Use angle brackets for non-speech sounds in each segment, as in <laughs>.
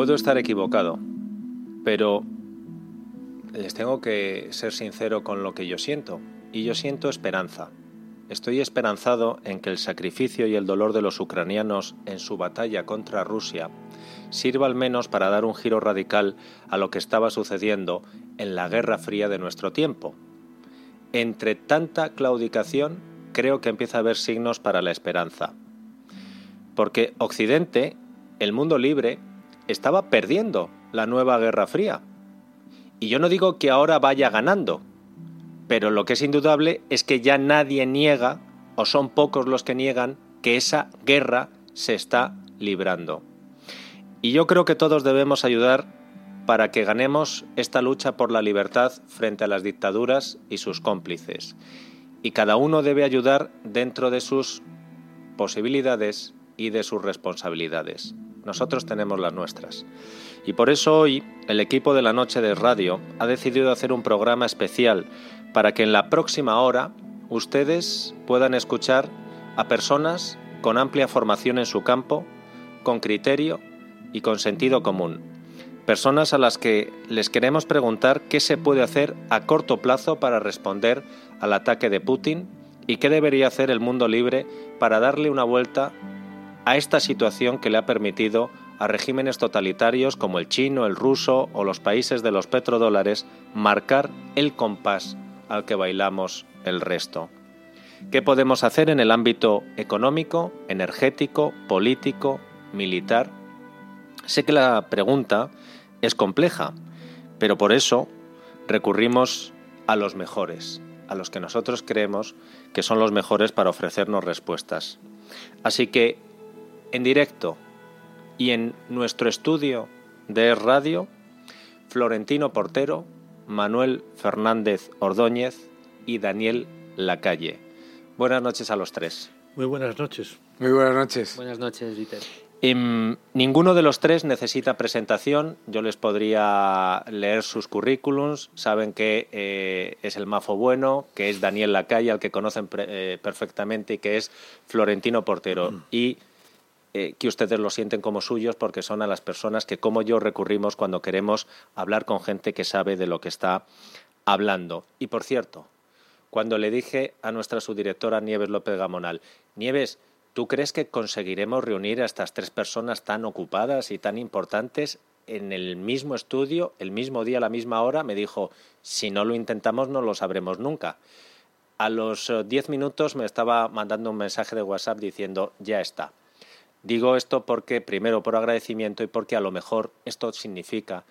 Puedo estar equivocado, pero les tengo que ser sincero con lo que yo siento. Y yo siento esperanza. Estoy esperanzado en que el sacrificio y el dolor de los ucranianos en su batalla contra Rusia sirva al menos para dar un giro radical a lo que estaba sucediendo en la Guerra Fría de nuestro tiempo. Entre tanta claudicación, creo que empieza a haber signos para la esperanza. Porque Occidente, el mundo libre, estaba perdiendo la nueva Guerra Fría. Y yo no digo que ahora vaya ganando, pero lo que es indudable es que ya nadie niega, o son pocos los que niegan, que esa guerra se está librando. Y yo creo que todos debemos ayudar para que ganemos esta lucha por la libertad frente a las dictaduras y sus cómplices. Y cada uno debe ayudar dentro de sus posibilidades y de sus responsabilidades. Nosotros tenemos las nuestras. Y por eso hoy el equipo de la Noche de Radio ha decidido hacer un programa especial para que en la próxima hora ustedes puedan escuchar a personas con amplia formación en su campo, con criterio y con sentido común. Personas a las que les queremos preguntar qué se puede hacer a corto plazo para responder al ataque de Putin y qué debería hacer el mundo libre para darle una vuelta a esta situación que le ha permitido a regímenes totalitarios como el chino, el ruso o los países de los petrodólares marcar el compás al que bailamos el resto. ¿Qué podemos hacer en el ámbito económico, energético, político, militar? Sé que la pregunta es compleja, pero por eso recurrimos a los mejores, a los que nosotros creemos que son los mejores para ofrecernos respuestas. Así que, en directo y en nuestro estudio de Radio, Florentino Portero, Manuel Fernández Ordóñez y Daniel Lacalle. Buenas noches a los tres. Muy buenas noches. Muy buenas noches. Buenas noches, Dieter. Em, ninguno de los tres necesita presentación. Yo les podría leer sus currículums. Saben que eh, es el mafo bueno, que es Daniel Lacalle, al que conocen eh, perfectamente, y que es Florentino Portero. Mm. Y eh, que ustedes lo sienten como suyos porque son a las personas que, como yo, recurrimos cuando queremos hablar con gente que sabe de lo que está hablando. Y por cierto, cuando le dije a nuestra subdirectora Nieves López Gamonal, Nieves, ¿Tú crees que conseguiremos reunir a estas tres personas tan ocupadas y tan importantes en el mismo estudio, el mismo día, a la misma hora? Me dijo, si no lo intentamos no lo sabremos nunca. A los eh, diez minutos me estaba mandando un mensaje de WhatsApp diciendo, ya está. Digo esto porque, primero, por agradecimiento y porque a lo mejor esto significa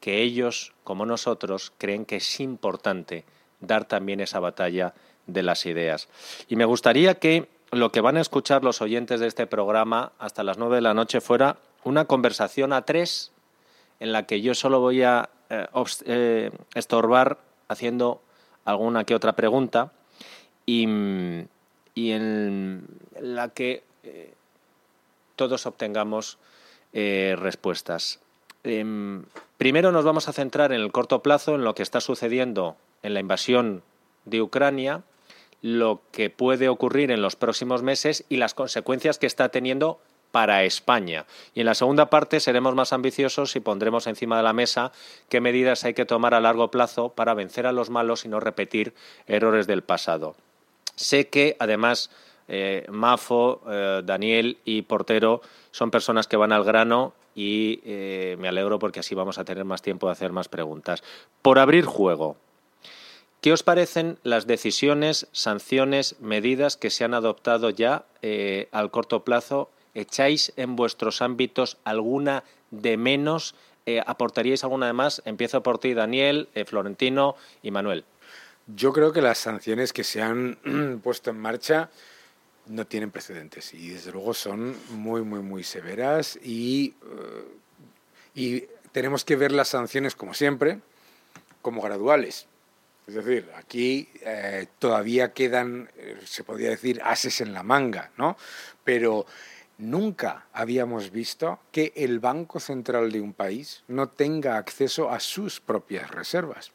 que ellos, como nosotros, creen que es importante dar también esa batalla de las ideas. Y me gustaría que lo que van a escuchar los oyentes de este programa hasta las nueve de la noche fuera una conversación a tres en la que yo solo voy a eh, eh, estorbar haciendo alguna que otra pregunta y, en la que eh, todos obtengamos respuestas. Em, primero nos vamos a centrar en el corto plazo en lo que está sucediendo en la invasión de Ucrania lo que puede ocurrir en los próximos meses y las consecuencias que está teniendo para España. Y en la segunda parte seremos más ambiciosos y pondremos encima de la mesa qué medidas hay que tomar a largo plazo para vencer a los malos y no repetir errores del pasado. Sé que, además, eh, Mafo, eh, Daniel y Portero son personas que van al grano y eh, me alegro porque así vamos a tener más tiempo de hacer más preguntas. Por abrir juego, ¿Qué os parecen las decisiones, sanciones, medidas que se han adoptado ya al corto plazo? ¿Echáis en vuestros ámbitos alguna de menos? ¿Aportaríais alguna de más? Empiezo por ti, Daniel, Florentino y Manuel. Yo creo que las sanciones que se han <clears throat> puesto en marcha no tienen precedentes y desde luego son muy, muy, muy severas y, y tenemos que ver las sanciones, como siempre, como graduales es decir, aquí eh, todavía quedan, eh, se podría decir, ases en la manga, ¿no? Pero nunca habíamos visto que el Banco Central de un país no tenga acceso a sus propias reservas.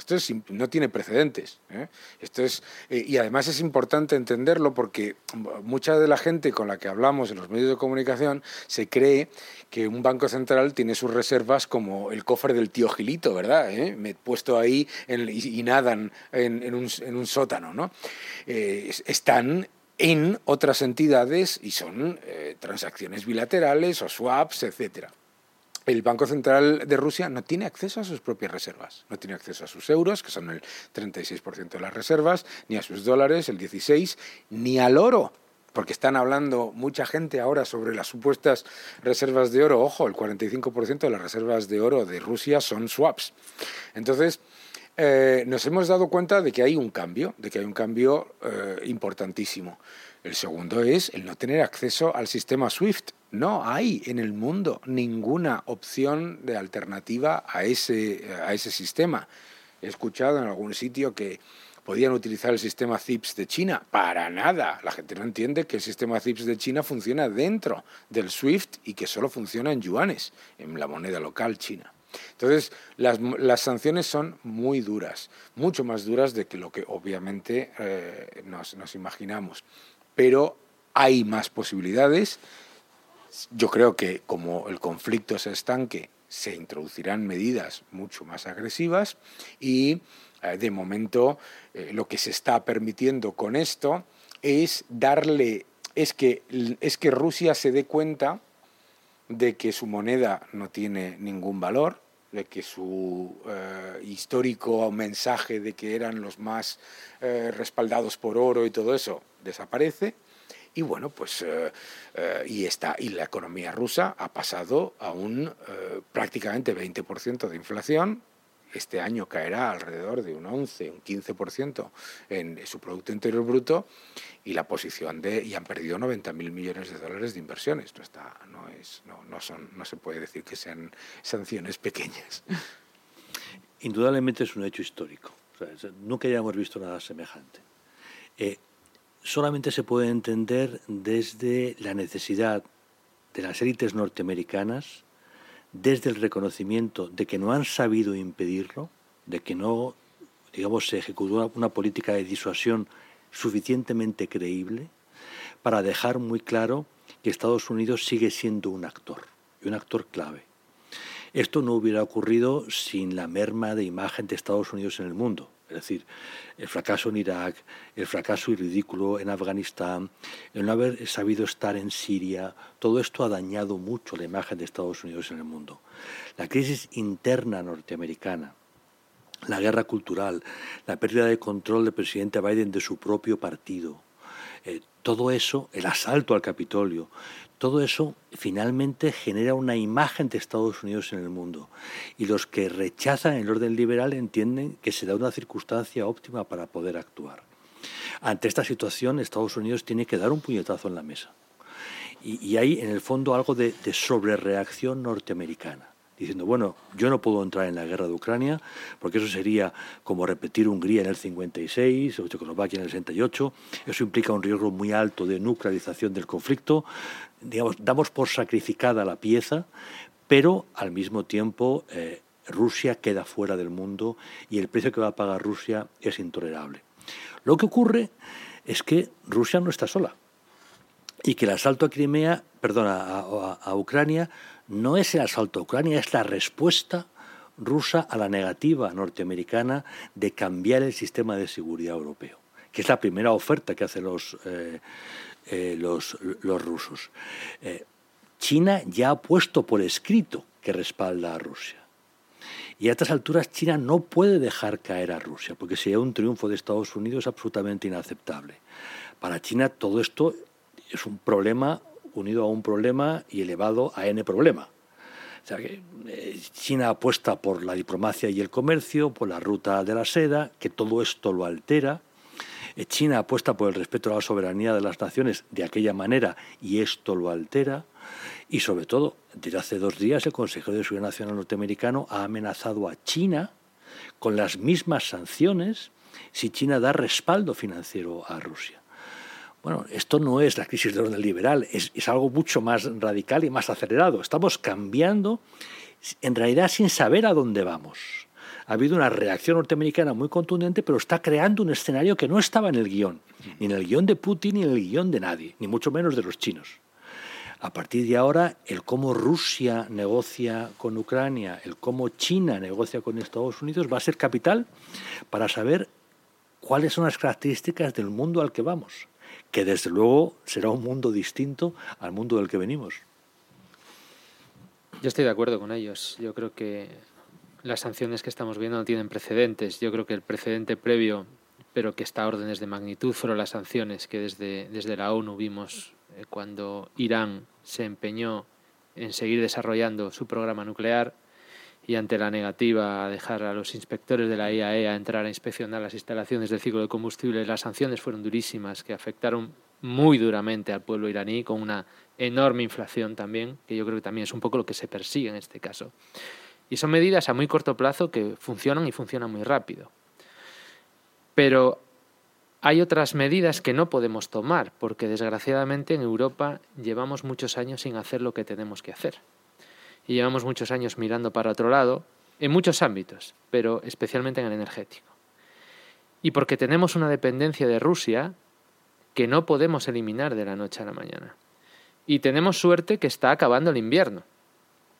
Esto no tiene precedentes. ¿eh? Esto es, eh, y además es importante entenderlo porque mucha de la gente con la que hablamos en los medios de comunicación se cree que un banco central tiene sus reservas como el cofre del tío Gilito, ¿verdad? ¿Eh? Me he puesto ahí y, nadan en, un, sótano. ¿no? están en otras entidades y son transacciones bilaterales o swaps, etcétera el Banco Central de Rusia no tiene acceso a sus propias reservas, no tiene acceso a sus euros, que son el 36% de las reservas, ni a sus dólares, el 16%, ni al oro, porque están hablando mucha gente ahora sobre las supuestas reservas de oro. Ojo, el 45% de las reservas de oro de Rusia son swaps. Entonces, eh, nos hemos dado cuenta de que hay un cambio, de que hay un cambio eh, importantísimo. El segundo es el no tener acceso al sistema SWIFT. No hay en el mundo ninguna opción de alternativa a ese, a ese sistema. He escuchado en algún sitio que podían utilizar el sistema CIPS de China. Para nada. La gente no entiende que el sistema CIPS de China funciona dentro del SWIFT y que solo funciona en yuanes, en la moneda local china. Entonces, las, las, sanciones son muy duras, mucho más duras de que lo que obviamente eh, nos, nos imaginamos pero hay más posibilidades. Yo creo que como el conflicto se estanque, se introducirán medidas mucho más agresivas y eh, de momento eh, lo que se está permitiendo con esto es darle, es que, es que Rusia se dé cuenta de que su moneda no tiene ningún valor, de que su eh, histórico mensaje de que eran los más respaldados por oro y todo eso desaparece. Y bueno, pues eh, eh, y, está, y la economía rusa ha pasado a un eh, prácticamente 20% de inflación. Este año caerá alrededor de un 11, un 15% en su Producto Interior Bruto y la posición de y han perdido 90.000 millones de dólares de inversiones. No está, no es, no, no son, no se puede decir que sean sanciones pequeñas. Indudablemente es un hecho histórico. nunca hayamos visto nada semejante solamente se puede entender desde la necesidad de las élites norteamericanas, desde el reconocimiento de que no han sabido impedirlo, de que no, digamos, se ejecutó una, política de disuasión suficientemente creíble para dejar muy claro que Estados Unidos sigue siendo un actor, y un actor clave. Esto no hubiera ocurrido sin la merma de imagen de Estados Unidos en el mundo. Es decir, el fracaso en Irak, el fracaso y ridículo en Afganistán, el no haber sabido estar en Siria, todo esto ha dañado mucho la imagen de Estados Unidos en el mundo. La crisis interna norteamericana, la guerra cultural, la pérdida de control del presidente Biden de su propio partido, eh, todo eso, el asalto al Capitolio, todo eso finalmente genera una imagen de Estados Unidos en el mundo. Y los que rechazan el orden liberal entienden que se da una circunstancia óptima para poder actuar. Ante esta situación, Estados Unidos tiene que dar un puñetazo en la mesa. Y, hay, en el fondo, algo de, de sobrereacción norteamericana diciendo, bueno, yo no puedo entrar en la guerra de Ucrania, porque eso sería como repetir Hungría en el 56 o Checoslovaquia en el 68, eso implica un riesgo muy alto de nuclearización del conflicto, digamos, damos por sacrificada la pieza, pero al mismo tiempo eh, Rusia queda fuera del mundo y el precio que va a pagar Rusia es intolerable. Lo que ocurre es que Rusia no está sola y que el asalto a Crimea, perdona, a Ucrania no es el asalto a Ucrania, es la respuesta rusa a la negativa norteamericana de cambiar el sistema de seguridad europeo, que es la primera oferta que hacen los, eh, eh, los, rusos. Eh, China ya ha puesto por escrito que respalda a Rusia. Y a estas alturas China no puede dejar caer a Rusia, porque sería un triunfo de Estados Unidos absolutamente inaceptable. Para China todo esto es un problema unido a un problema y elevado a n problema. Eh, China apuesta por la diplomacia y el comercio, por la ruta de la seda, que todo esto lo altera. Eh, China apuesta por el respeto a la soberanía de las naciones de aquella manera y esto lo altera. Y sobre todo, desde hace dos días el consejero de Seguridad Nacional norteamericano ha amenazado a China con las mismas sanciones si China da respaldo financiero a Rusia. Bueno, esto no es la crisis del orden liberal, es, algo mucho más radical y más acelerado. Estamos cambiando, en realidad sin saber a dónde vamos. ha habido una reacción norteamericana muy contundente, pero está creando un escenario que no estaba en el guion, ni en el guion de Putin, ni en el guion de nadie, ni mucho menos de los chinos. A partir de ahora, el cómo Rusia negocia con Ucrania, el cómo China negocia con Estados Unidos va a ser capital para saber cuáles son las características del mundo al que vamos, que desde luego será un mundo distinto al mundo del que venimos. Yo estoy de acuerdo con ellos. Yo creo que las sanciones que estamos viendo no tienen precedentes. Yo creo que el precedente previo, pero que está a órdenes de magnitud, fueron las sanciones que desde, desde la ONU vimos eh, cuando Irán se empeñó en seguir desarrollando su programa nuclear y ante la negativa a dejar a los inspectores de la IAEA e entrar a inspeccionar las instalaciones del ciclo de combustible, las sanciones fueron durísimas, que afectaron muy duramente al pueblo iraní, con una enorme inflación también, que yo creo que también es un poco lo que se persigue en este caso. Y son medidas a muy corto plazo que funcionan y funcionan muy rápido. Pero hay otras medidas que no podemos tomar, porque desgraciadamente en Europa llevamos muchos años sin hacer lo que tenemos que hacer. Y llevamos muchos años mirando para otro lado, en muchos ámbitos, pero especialmente en el energético. Y porque tenemos una dependencia de Rusia que no podemos eliminar de la noche a la mañana. Y tenemos suerte que está acabando el invierno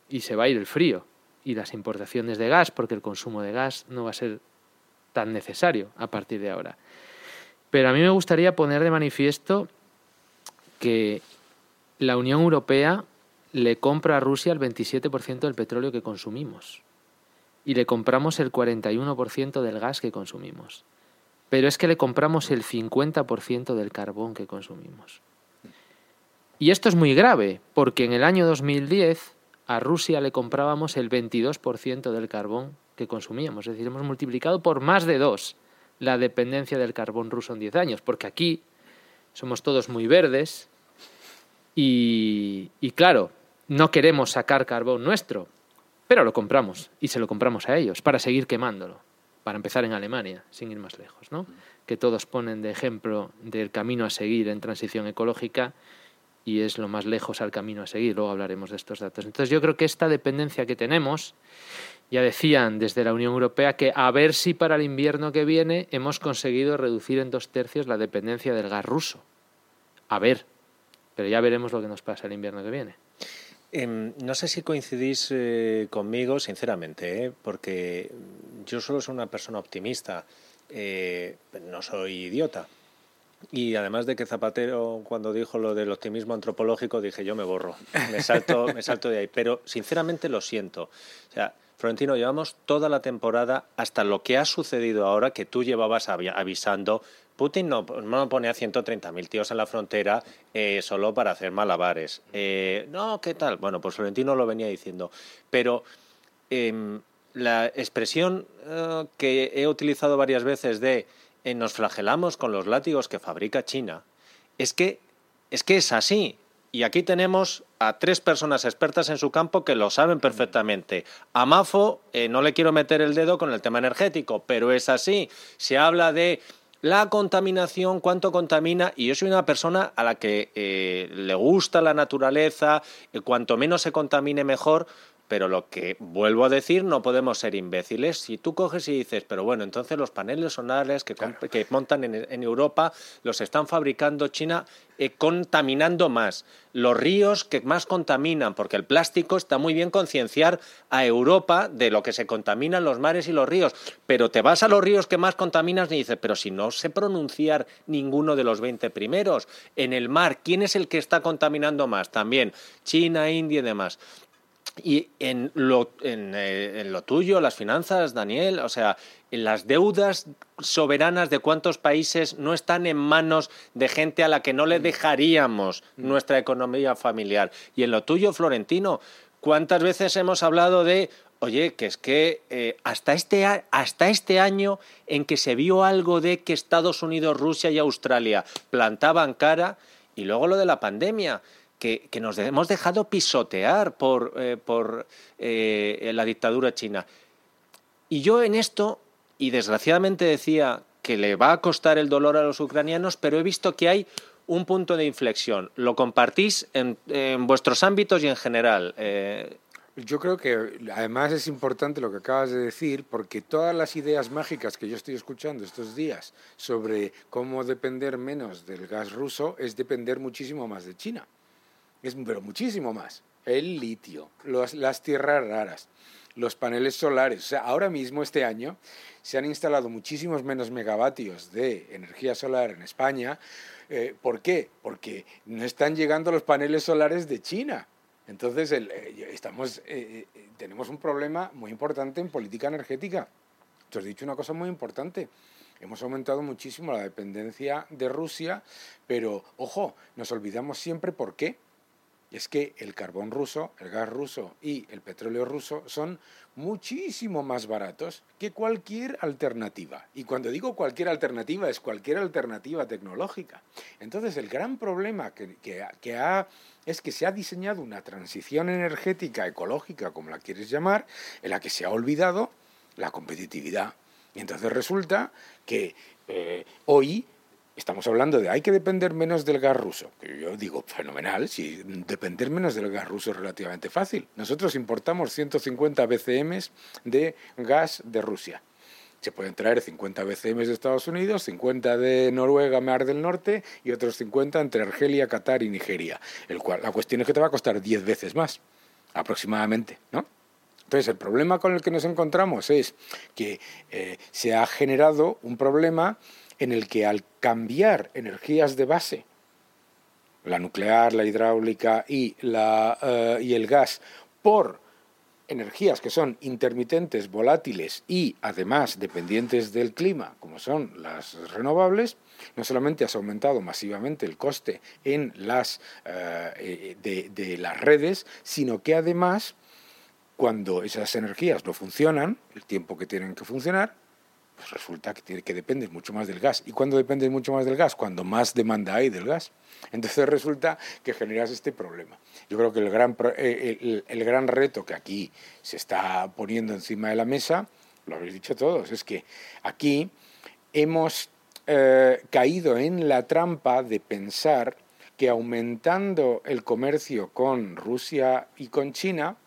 y se va a ir el frío y las importaciones de gas, porque el consumo de gas no va a ser tan necesario a partir de ahora. Pero a mí me gustaría poner de manifiesto que la Unión Europea le compra a Rusia el 27% del petróleo que consumimos y le compramos el 41% del gas que consumimos. Pero es que le compramos el 50% del carbón que consumimos. Y esto es muy grave, porque en el año 2010 a Rusia le comprábamos el 22% del carbón que consumíamos. Es decir, hemos multiplicado por más de dos la dependencia del carbón ruso en 10 años, porque aquí somos todos muy verdes y, y claro, no queremos sacar carbón nuestro, pero lo compramos y se lo compramos a ellos para seguir quemándolo, para empezar en Alemania, sin ir más lejos, ¿no? que todos ponen de ejemplo del camino a seguir en transición ecológica y es lo más lejos al camino a seguir. Luego hablaremos de estos datos. Entonces yo creo que esta dependencia que tenemos, ya decían desde la Unión Europea que a ver si para el invierno que viene hemos conseguido reducir en dos tercios la dependencia del gas ruso. A ver, pero ya veremos lo que nos pasa el invierno que viene. Em, no sé si coincidís eh, conmigo, sinceramente, ¿eh? porque yo solo soy una persona optimista, eh, no soy idiota. Y además de que Zapatero, cuando dijo lo del optimismo antropológico, dije yo me borro, me salto, <laughs> me salto de ahí. Pero sinceramente lo siento. O sea, Florentino, llevamos toda la temporada hasta lo que ha sucedido ahora, que tú llevabas avisando. Putin no, no pone a 130.000 tíos en la frontera eh, solo para hacer malabares. Eh, no, ¿qué tal? Bueno, pues Florentino lo venía diciendo. Pero em, la expresión eh, que he utilizado varias veces de nos flagelamos con los látigos que fabrica China, es que es, que es así. Y aquí tenemos a tres personas expertas en su campo que lo saben perfectamente. A Mafo eh, no le quiero meter el dedo con el tema energético, pero es así. Se habla de la contaminación, cuánto contamina, y yo soy una persona a la que eh, le gusta la naturaleza, cuanto menos se contamine mejor, pero lo que vuelvo a decir, no podemos ser imbéciles. Si tú coges y dices, pero bueno, entonces los paneles solares que, que montan en, Europa los están fabricando China eh, contaminando más. Los ríos que más contaminan, porque el plástico está muy bien concienciar a Europa de lo que se contaminan los mares y los ríos, pero te vas a los ríos que más contaminan y dices, pero si no sé pronunciar ninguno de los 20 primeros. En el mar, ¿quién es el que está contaminando más? También China, India y demás. Y en lo, eh, en, lo tuyo, las finanzas, Daniel, o sea, en las deudas soberanas de cuántos países no están en manos de gente a la que no le dejaríamos nuestra economía familiar. Y en lo tuyo, Florentino, ¿cuántas veces hemos hablado de, oye, que es que eh, hasta, este, hasta este año en que se vio algo de que Estados Unidos, Rusia y Australia plantaban cara, y luego lo de la pandemia? Que, nos hemos dejado pisotear por, eh, por eh, la dictadura china. Y yo en esto, y desgraciadamente decía que le va a costar el dolor a los ucranianos, pero he visto que hay un punto de inflexión. ¿Lo compartís en, vuestros ámbitos y en general? Eh, Yo creo que además es importante lo que acabas de decir, porque todas las ideas mágicas que yo estoy escuchando estos días sobre cómo depender menos del gas ruso es depender muchísimo más de China. Pero muchísimo más. El litio, las tierras raras, los paneles solares. O sea, ahora mismo, este año, se han instalado muchísimos menos megavatios de energía solar en España. Eh, ¿Por qué? Porque no están llegando los paneles solares de China. Entonces, eh, estamos, eh, tenemos un problema muy importante en política energética. Te has dicho una cosa muy importante. Hemos aumentado muchísimo la dependencia de Rusia, pero ojo, nos olvidamos siempre por qué. Es que el carbón ruso, el gas ruso y el petróleo ruso son muchísimo más baratos que cualquier alternativa. Y cuando digo cualquier alternativa, es cualquier alternativa tecnológica. Entonces, el gran problema que, que ha es que se ha diseñado una transición energética ecológica, como la quieres llamar, en la que se ha olvidado la competitividad. Y entonces resulta que eh, hoy estamos hablando de hay que depender menos del gas ruso. yo digo, fenomenal, si depender menos del gas ruso es relativamente fácil. Nosotros importamos 150 BCM de gas de Rusia se pueden traer 50 BCM de Estados Unidos, 50 de Noruega, Mar del Norte y otros 50 entre Argelia, Qatar y Nigeria. El cual, la cuestión es que te va a costar 10 veces más, aproximadamente, ¿no? Entonces, el problema con el que nos encontramos es que eh, se ha generado un problema en el que al cambiar energías de base, la nuclear, la hidráulica y, la, eh, y el gas, por energías que son intermitentes, volátiles y además dependientes del clima, como son las renovables, no solamente has aumentado masivamente el coste en las, eh, de, las redes, sino que además, cuando esas energías no funcionan, el tiempo que tienen que funcionar, pues resulta que, que dependes mucho más del gas. ¿Y cuándo dependes mucho más del gas? Cuando más demanda hay del gas. Entonces resulta que generas este problema. Yo creo que el gran, eh, el, gran reto que aquí se está poniendo encima de la mesa, lo habéis dicho todos, es que aquí hemos eh, caído en la trampa de pensar que aumentando el comercio con Rusia y con China,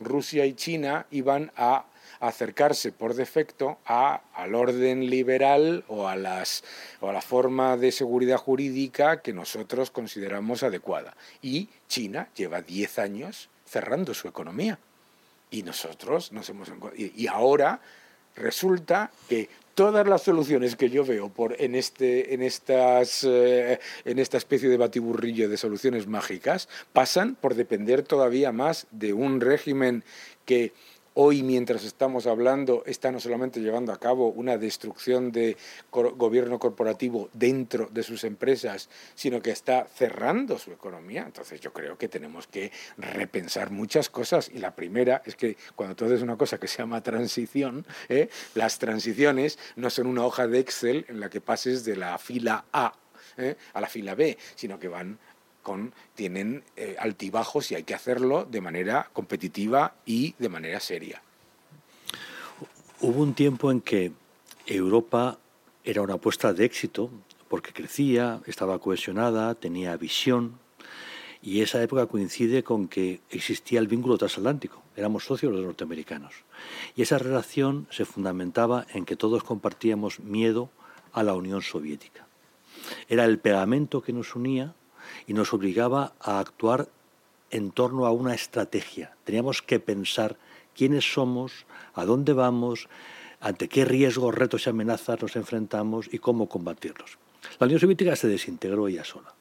Rusia y China iban a acercarse por defecto a, al orden liberal o a, las, o a la forma de seguridad jurídica que nosotros consideramos adecuada. Y China lleva 10 años cerrando su economía. Y nosotros nos hemos... Y ahora resulta que todas las soluciones que yo veo por, en, este, en, estas, eh, en esta especie de batiburrillo de soluciones mágicas pasan por depender todavía más de un régimen que Hoy, mientras estamos hablando, está no solamente llevando a cabo una destrucción de gobierno corporativo dentro de sus empresas, sino que está cerrando su economía. Entonces yo creo que tenemos que repensar muchas cosas. Y la primera es que cuando tú haces una cosa que se llama transición, ¿eh? las transiciones no son una hoja de Excel en la que pases de la fila A ¿eh? a la fila B, sino que van tienen eh, altibajos y hay que hacerlo de manera competitiva y de manera seria. Hubo un tiempo en que Europa era una apuesta de éxito porque crecía, estaba cohesionada, tenía visión, y esa época coincide con que existía el vínculo transatlántico, éramos socios los norteamericanos. Y esa relación se fundamentaba en que todos compartíamos miedo a la Unión Soviética. Era el pegamento que nos unía y nos obligaba a actuar en torno a una estrategia. Teníamos que pensar quiénes somos, a dónde vamos, ante qué riesgos, retos y amenazas nos enfrentamos y cómo combatirlos. La Unión Soviética se desintegró ella sola.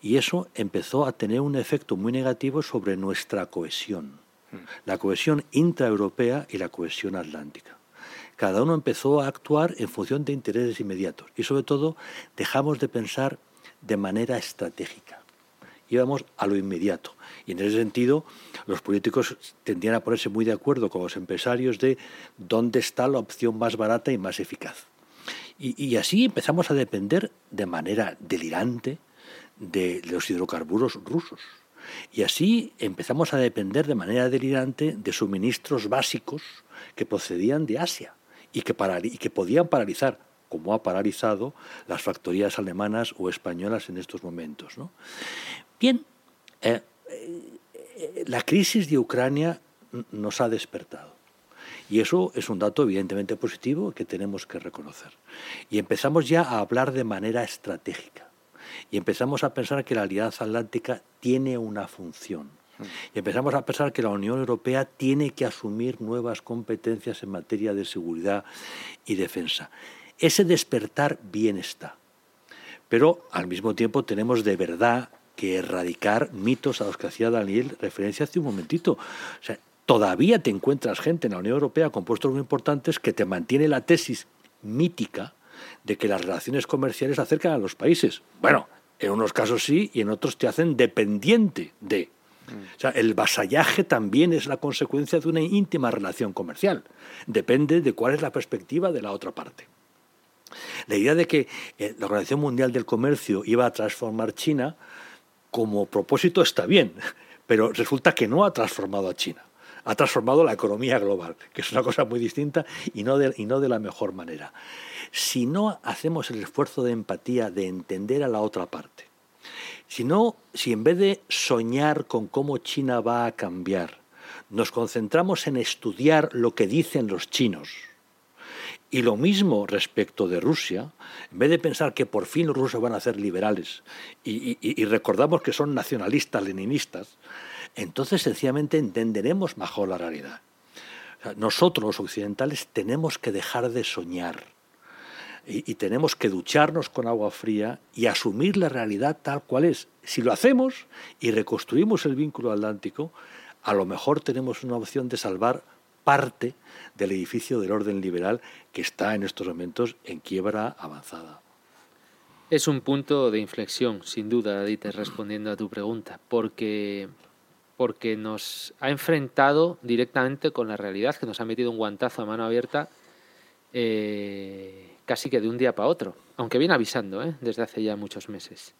Y eso empezó a tener un efecto muy negativo sobre nuestra cohesión, la cohesión intraeuropea y la cohesión atlántica. Cada uno empezó a actuar en función de intereses inmediatos y sobre todo dejamos de pensar de manera estratégica. Íbamos a lo inmediato. Y en ese sentido, los políticos tendían a ponerse muy de acuerdo con los empresarios de dónde está la opción más barata y más eficaz. Y, así empezamos a depender de manera delirante de los hidrocarburos rusos. Y así empezamos a depender de manera delirante de suministros básicos que procedían de Asia y que, y que podían paralizar como ha paralizado las factorías alemanas o españolas en estos momentos. Bien, eh, eh, la crisis de Ucrania nos ha despertado. Y eso es un dato evidentemente positivo que tenemos que reconocer. Y empezamos ya a hablar de manera estratégica. Y empezamos a pensar que la Alianza Atlántica tiene una función. Y empezamos a pensar que la Unión Europea tiene que asumir nuevas competencias en materia de seguridad y defensa. Ese despertar bien está. Pero al mismo tiempo tenemos de verdad que erradicar mitos a los que hacía Daniel referencia hace un momentito. O sea, todavía te encuentras gente en la Unión Europea con puestos muy importantes que te mantiene la tesis mítica de que las relaciones comerciales acercan a los países. Bueno, en unos casos sí y en otros te hacen dependiente de. O sea, el vasallaje también es la consecuencia de una íntima relación comercial. Depende de cuál es la perspectiva de la otra parte. La idea de que eh, la Organización Mundial del Comercio iba a transformar China como propósito está bien, <laughs> pero resulta que no ha transformado a China. Ha transformado la economía global, que es una cosa muy distinta y no de, y no de la mejor manera. Si no hacemos el esfuerzo de empatía de entender a la otra parte, si no, si en vez de soñar con cómo China va a cambiar, nos concentramos en estudiar lo que dicen los chinos, y lo mismo respecto de Rusia, en vez de pensar que por fin los rusos van a ser liberales y, recordamos que son nacionalistas, leninistas, entonces sencillamente entenderemos mejor la realidad. nosotros los occidentales tenemos que dejar de soñar y, y, tenemos que ducharnos con agua fría y asumir la realidad tal cual es. Si lo hacemos y reconstruimos el vínculo atlántico, a lo mejor tenemos una opción de salvar parte del edificio del orden liberal que está en estos momentos en quiebra avanzada. Es un punto de inflexión, sin duda, Dieter, respondiendo a tu pregunta, porque, porque nos ha enfrentado directamente con la realidad, que nos ha metido un guantazo a mano abierta eh, casi que de un día para otro, aunque viene avisando ¿eh? desde hace ya muchos meses.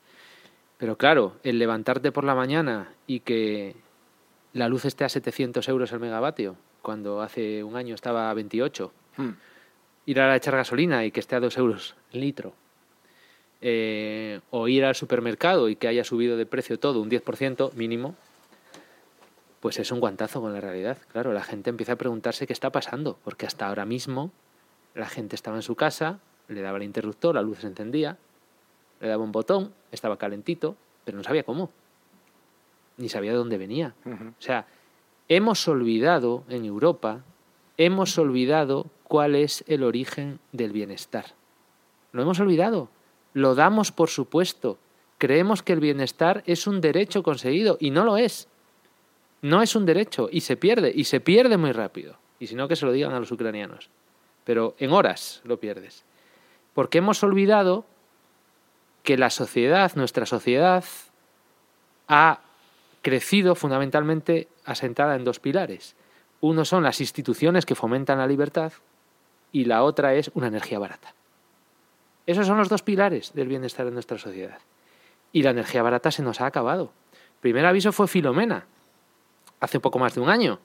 Pero claro, el levantarte por la mañana y que la luz esté a 700 euros el megavatio, cuando hace un año estaba a 28. Hmm. Ir a echar gasolina y que esté a 2 euros el litro. Eh, o ir al supermercado y que haya subido de precio todo un 10% mínimo, pues es un guantazo con la realidad. Claro, la gente empieza a preguntarse qué está pasando, porque hasta ahora mismo la gente estaba en su casa, le daba el interruptor, la luz se encendía, le daba un botón, estaba calentito, pero no sabía cómo, ni sabía de dónde venía. O sea, hemos olvidado en Europa, hemos olvidado cuál es el origen del bienestar. Lo hemos olvidado. Lo damos por supuesto. Creemos que el bienestar es un derecho conseguido y no lo es. No es un derecho y se pierde y se pierde muy rápido. Y si no, que se lo digan a los ucranianos. Pero en horas lo pierdes. Porque hemos olvidado que la sociedad, nuestra sociedad, ha crecido fundamentalmente asentada en dos pilares. Uno son las instituciones que fomentan la libertad y la otra es una energía barata. Esos son los dos pilares del bienestar de nuestra sociedad. Y la energía barata se nos ha acabado. primer aviso fue Filomena, hace poco más de un año,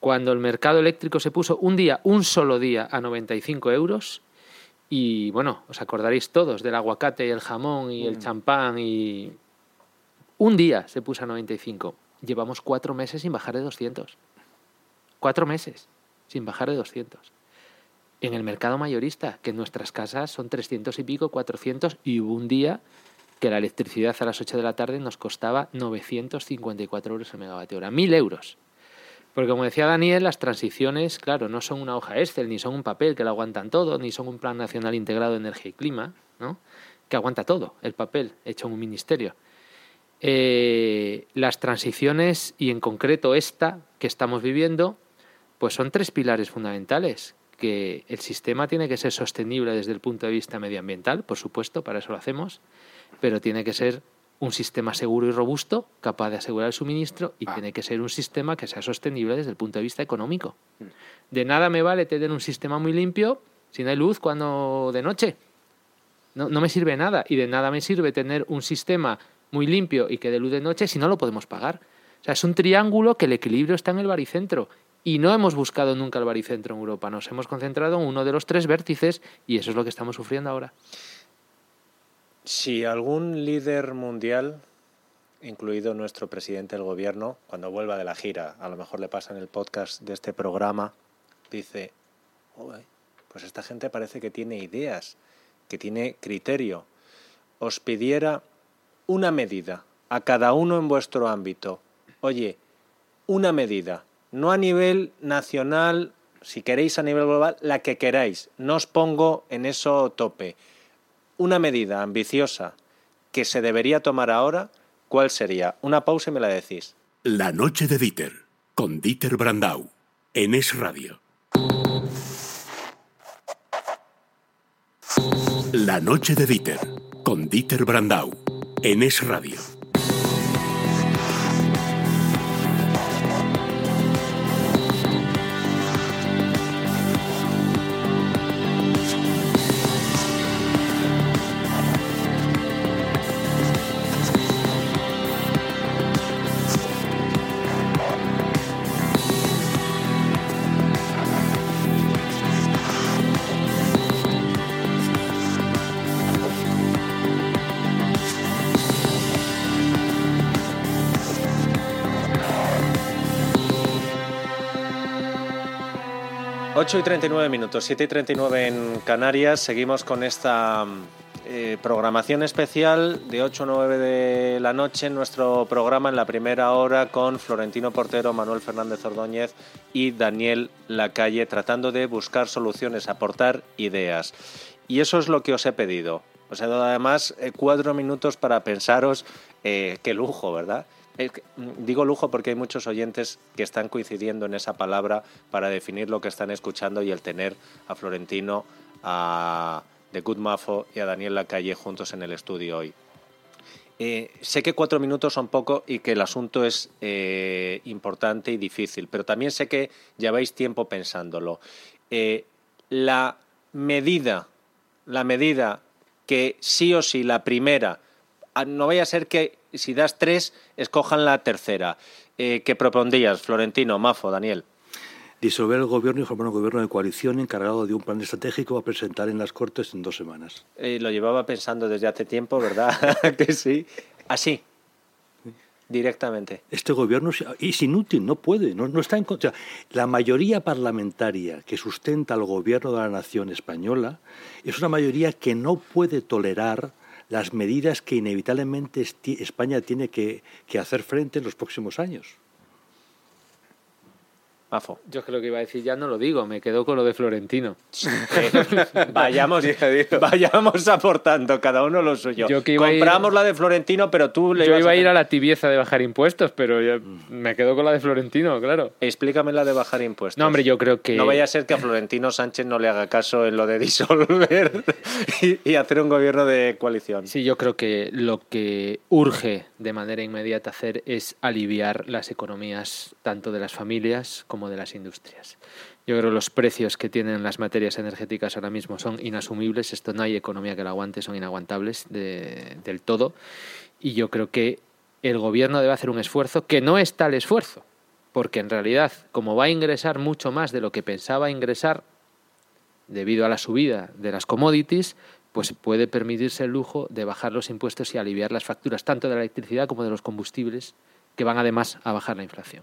cuando el mercado eléctrico se puso un día, un solo día, a 95 euros. Y bueno, os acordaréis todos del aguacate y el jamón y el mm. champán y un día se puso a 95. Llevamos cuatro meses sin bajar de 200. Cuatro meses sin bajar de 200. En el mercado mayorista, que en nuestras casas son 300 y pico, 400, y hubo un día que la electricidad a las 8 de la tarde nos costaba 954 euros el megavatio hora. Mil euros. Porque como decía Daniel, las transiciones, claro, no son una hoja Excel, ni son un papel que lo aguantan todo, ni son un plan nacional integrado de energía y clima, ¿no? que aguanta todo, el papel hecho en un ministerio. Eh, las transiciones y en concreto esta que estamos viviendo, pues son tres pilares fundamentales. Que el sistema tiene que ser sostenible desde el punto de vista medioambiental, por supuesto, para eso lo hacemos, pero tiene que ser un sistema seguro y robusto, capaz de asegurar el suministro, y ah. tiene que ser un sistema que sea sostenible desde el punto de vista económico. Mm. De nada me vale tener un sistema muy limpio si no hay luz cuando de noche. No, no me sirve nada. Y de nada me sirve tener un sistema muy limpio y que de luz de noche si no lo podemos pagar. O sea, es un triángulo que el equilibrio está en el baricentro. Y no hemos buscado nunca el baricentro en Europa, nos hemos concentrado en uno de los tres vértices y eso es lo que estamos sufriendo ahora. Si algún líder mundial incluido nuestro presidente del gobierno, cuando vuelva de la gira, a lo mejor le pasan el podcast de este programa, dice, pues esta gente parece que tiene ideas, que tiene criterio. Os pidiera una medida a cada uno en vuestro ámbito. Oye, una medida, no a nivel nacional, si queréis a nivel global, la que queráis. No os pongo en eso tope. Una medida ambiciosa que se debería tomar ahora, ¿cuál sería? Una pausa y me la decís. La noche de Dieter, con Dieter Brandau, en Es Radio. La noche de Dieter, con Dieter Brandau, en Es Radio. 8 y 39 minutos, 7 y 39 en Canarias. Seguimos con esta eh, programación especial de 8 a 9 de la noche en nuestro programa en la primera hora con Florentino Portero, Manuel Fernández Ordóñez y Daniel Lacalle, tratando de buscar soluciones, aportar ideas. Y eso es lo que os he pedido. Os he dado además eh, cuatro minutos para pensaros eh, qué lujo, ¿verdad? Mm, digo lujo porque hay muchos oyentes que están coincidiendo en esa palabra para definir lo que están escuchando y el tener a Florentino, a The Good Mafo y a Daniel Lacalle juntos en el estudio hoy. Eh, sé que cuatro minutos son poco y que el asunto es eh, importante y difícil, pero también sé que lleváis tiempo pensándolo. Eh, la medida, la medida que sí o sí, la primera, no vaya a ser que si das tres, escojan la tercera. Eh, ¿Qué propondrías, Florentino, Mafo, Daniel? Disolver el gobierno y formar un gobierno de coalición encargado de un plan estratégico a presentar en las Cortes en dos semanas. Eh, lo llevaba pensando desde hace tiempo, ¿verdad? <laughs> que sí. Así, directamente. Este gobierno es inútil, no puede, no, no está en contra. La mayoría parlamentaria que sustenta al gobierno de la nación española es una mayoría que no puede tolerar las medidas que inevitablemente España tiene que, hacer frente en los próximos años. Yo creo que iba a decir ya no lo digo, me quedo con lo de Florentino. <laughs> vayamos, <laughs> vayamos aportando cada uno lo suyo. Compramos la de Florentino, pero tú le Yo iba a ir a la tibieza de bajar impuestos, pero me quedo con la de Florentino, claro. Explícame la de bajar impuestos. No, hombre, yo creo que... No vaya a ser que a Florentino Sánchez no le haga caso en lo de disolver <laughs> y hacer un gobierno de coalición. Sí, yo creo que lo que urge de manera inmediata hacer es aliviar las economías tanto de las familias como de las industrias. Yo creo que los precios que tienen las materias energéticas ahora mismo son inasumibles. Esto no hay economía que lo aguante, son inaguantables del todo. Y yo creo que el gobierno debe hacer un esfuerzo que no es tal esfuerzo, porque en realidad, como va a ingresar mucho más de lo que pensaba ingresar debido a la subida de las commodities, pues puede permitirse el lujo de bajar los impuestos y aliviar las facturas tanto de la electricidad como de los combustibles, que van además a bajar la inflación.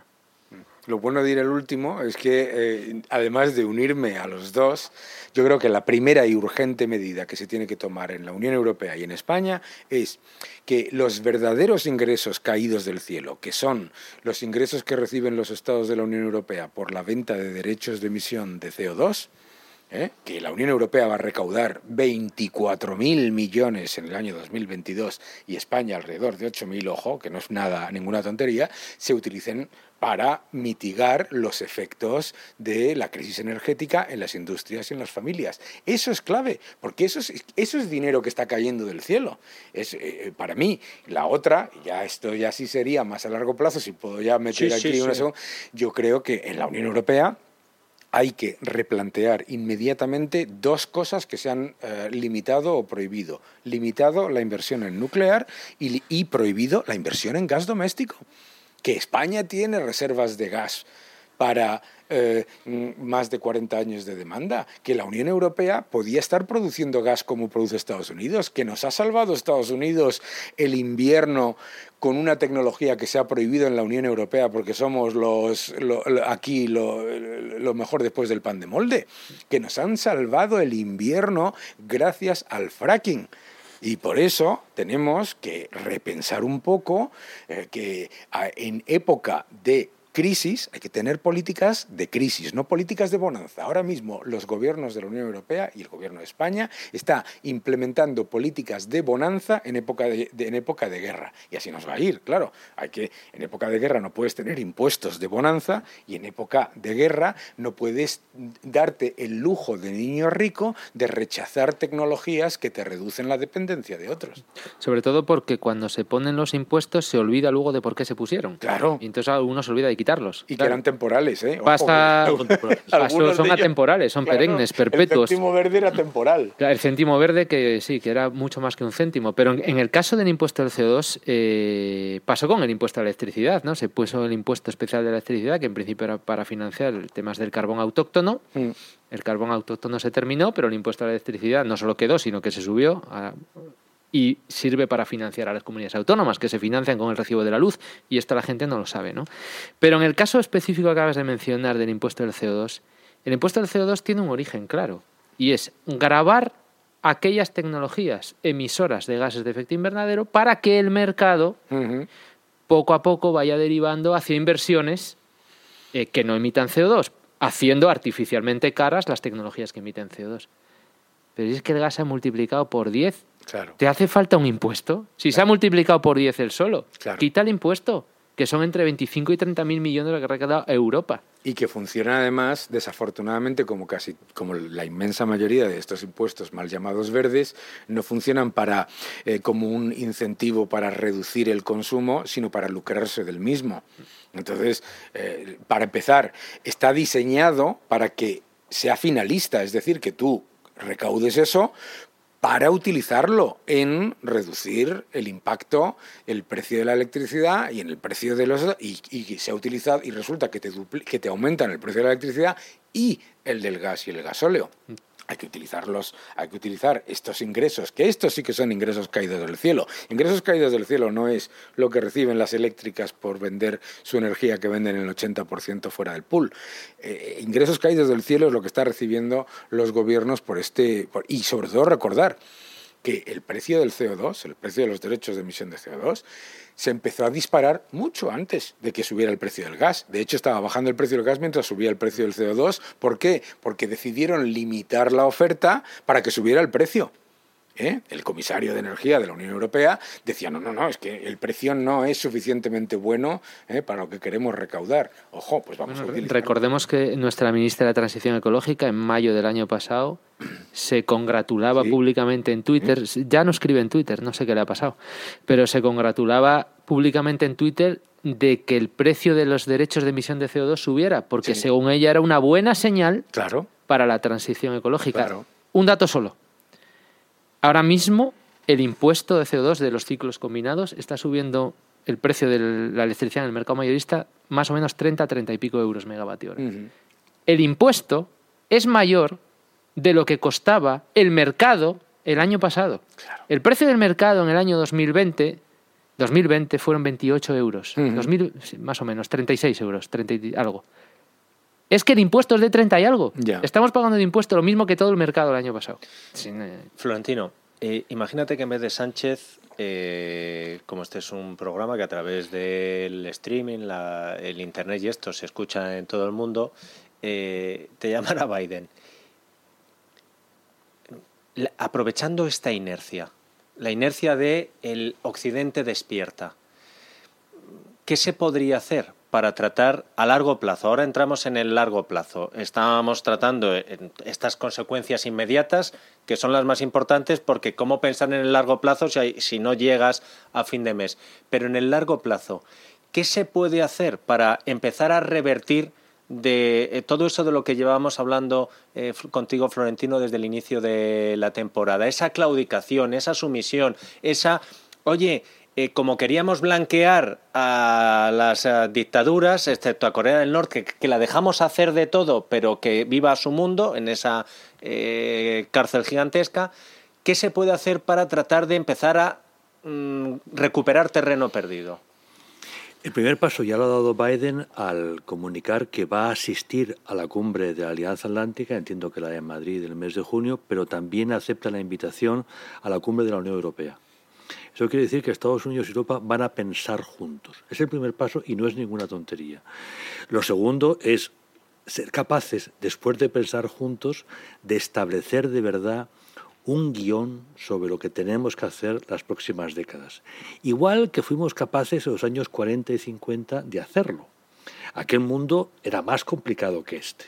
Lo bueno de ir al último es que, eh, además de unirme a los dos, yo creo que la primera y urgente medida que se tiene que tomar en la Unión Europea y en España es que los verdaderos ingresos caídos del cielo, que son los ingresos que reciben los estados de la Unión Europea por la venta de derechos de emisión de CO2, ¿eh? que la Unión Europea va a recaudar 24.000 millones en el año 2022 y España alrededor de 8.000, ojo, que no es nada, ninguna tontería, se utilicen para mitigar los efectos de la crisis energética en las industrias y en las familias. Eso es clave, porque eso es, eso es dinero que está cayendo del cielo. Es, eh, para mí, la otra, ya esto ya sí sería más a largo plazo, si puedo ya meter aquí una segunda, yo creo que en la Unión Europea hay que replantear inmediatamente dos cosas que se han eh, limitado o prohibido. Limitado la inversión en nuclear y prohibido la inversión en gas doméstico que España tiene reservas de gas para eh, más de 40 años de demanda, que la Unión Europea podía estar produciendo gas como produce Estados Unidos, que nos ha salvado Estados Unidos el invierno con una tecnología que se ha prohibido en la Unión Europea porque somos los aquí lo, mejor después del pan de molde, que nos han salvado el invierno gracias al fracking. Y por eso tenemos que repensar un poco eh, que en época de crisis, hay que tener políticas de crisis, no políticas de bonanza. Ahora mismo los gobiernos de la Unión Europea y el gobierno de España está implementando políticas de bonanza en época de, en época de guerra. Y así nos va a ir, claro. Hay que, en época de guerra no puedes tener impuestos de bonanza y en época de guerra no puedes darte el lujo de niño rico de rechazar tecnologías que te reducen la dependencia de otros. Sobre todo porque cuando se ponen los impuestos se olvida luego de por qué se pusieron. Claro. Y entonces uno se olvida de quitarlos. Y que eran temporales, ¿eh? Pasa, son <laughs> atemporales, son perennes, perpetuos. El céntimo verde era temporal. El céntimo verde que sí, que era mucho más que un céntimo. Pero en, el caso del impuesto del CO2 eh, pasó con el impuesto a la electricidad, ¿no? Se puso el impuesto especial de la electricidad, que en principio era para financiar temas del carbón autóctono. Mm. El carbón autóctono se terminó, pero el impuesto a la electricidad no solo quedó, sino que se subió a y sirve para financiar a las comunidades autónomas que se financian con el recibo de la luz y esto la gente no lo sabe, ¿no? Pero en el caso específico que acabas de mencionar del impuesto del CO2, el impuesto del CO2 tiene un origen claro y es grabar aquellas tecnologías emisoras de gases de efecto invernadero para que el mercado poco a poco vaya derivando hacia inversiones eh, que no emitan CO2, haciendo artificialmente caras las tecnologías que emiten CO2. Pero es que el gas se ha multiplicado por 10 ¿Te hace falta un impuesto? Si se ha multiplicado por 10 el solo, quita el impuesto, que son entre 25 y 30 mil millones lo que ha quedado Europa. Y que funciona además, desafortunadamente, como casi como la inmensa mayoría de estos impuestos mal llamados verdes, no funcionan para eh, como un incentivo para reducir el consumo, sino para lucrarse del mismo. Entonces, eh, para empezar, está diseñado para que sea finalista, es decir, que tú recaudes eso, para utilizarlo en reducir el impacto, el precio de la electricidad y en el precio de los y, y se ha utilizado y resulta que te que te aumentan el precio de la electricidad y el del gas y el gasóleo hay que utilizarlos, hay que utilizar estos ingresos, que estos sí que son ingresos caídos del cielo. Ingresos caídos del cielo no es lo que reciben las eléctricas por vender su energía que venden el 80% fuera del pool. Eh, ingresos caídos del cielo es lo que están recibiendo los gobiernos por este y sobre todo recordar que el precio del CO2, el precio de los derechos de emisión de CO2, se empezó a disparar mucho antes de que subiera el precio del gas. De hecho, estaba bajando el precio del gas mientras subía el precio del CO2. ¿Por qué? Porque decidieron limitar la oferta para que subiera el precio. ¿Eh? el comisario de energía de la Unión Europea decía, no, no, no, es que el precio no es suficientemente bueno ¿eh? para lo que queremos recaudar. Ojo, pues vamos a utilizar. Recordemos que nuestra ministra de Transición Ecológica en mayo del año pasado se congratulaba públicamente en Twitter, ya no escribe en Twitter, no sé qué le ha pasado, pero se congratulaba públicamente en Twitter de que el precio de los derechos de emisión de CO2 subiera, porque según ella era una buena señal claro. para la transición ecológica. Un dato solo. Ahora mismo el impuesto de CO2 de los ciclos combinados está subiendo el precio de la electricidad en el mercado mayorista más o menos 30 a 30 y pico euros megavatio hora. El impuesto es mayor de lo que costaba el mercado el año pasado. El precio del mercado en el año 2020, 2020 fueron 28 euros, más o menos 36 euros, 30 y algo. Es que el impuesto es de 30 y algo. Estamos pagando de impuesto lo mismo que todo el mercado el año pasado. Eh, Florentino, eh, imagínate que en vez de Sánchez, eh, como este es un programa que a través del streaming, el internet y esto se escucha en todo el mundo, te llamara Biden. Aprovechando esta inercia, la inercia de el Occidente despierta, ¿qué se podría hacer para tratar a largo plazo. Ahora entramos en el largo plazo. Estábamos tratando estas consecuencias inmediatas, que son las más importantes, porque cómo pensar en el largo plazo si, no llegas a fin de mes. Pero en el largo plazo, ¿qué se puede hacer para empezar a revertir de eh, todo eso de lo que llevábamos hablando eh, contigo, Florentino, desde el inicio de la temporada? Esa claudicación, esa sumisión, esa, oye, eh, como queríamos blanquear a las eh, dictaduras, excepto a Corea del Norte, que, la dejamos hacer de todo, pero que viva su mundo en esa eh, cárcel gigantesca, ¿qué se puede hacer para tratar de empezar a mm, recuperar terreno perdido? El primer paso ya lo ha dado Biden al comunicar que va a asistir a la cumbre de la Alianza Atlántica, entiendo que la de Madrid el mes de junio, pero también acepta la invitación a la cumbre de la Unión Europea. Eso quiere decir que Estados Unidos y Europa van a pensar juntos. Es el primer paso y no es ninguna tontería. Lo segundo es ser capaces, después de pensar juntos, de establecer de verdad un guion sobre lo que tenemos que hacer las próximas décadas. Igual que fuimos capaces en los años 40 y 50 de hacerlo. Aquel mundo era más complicado que este.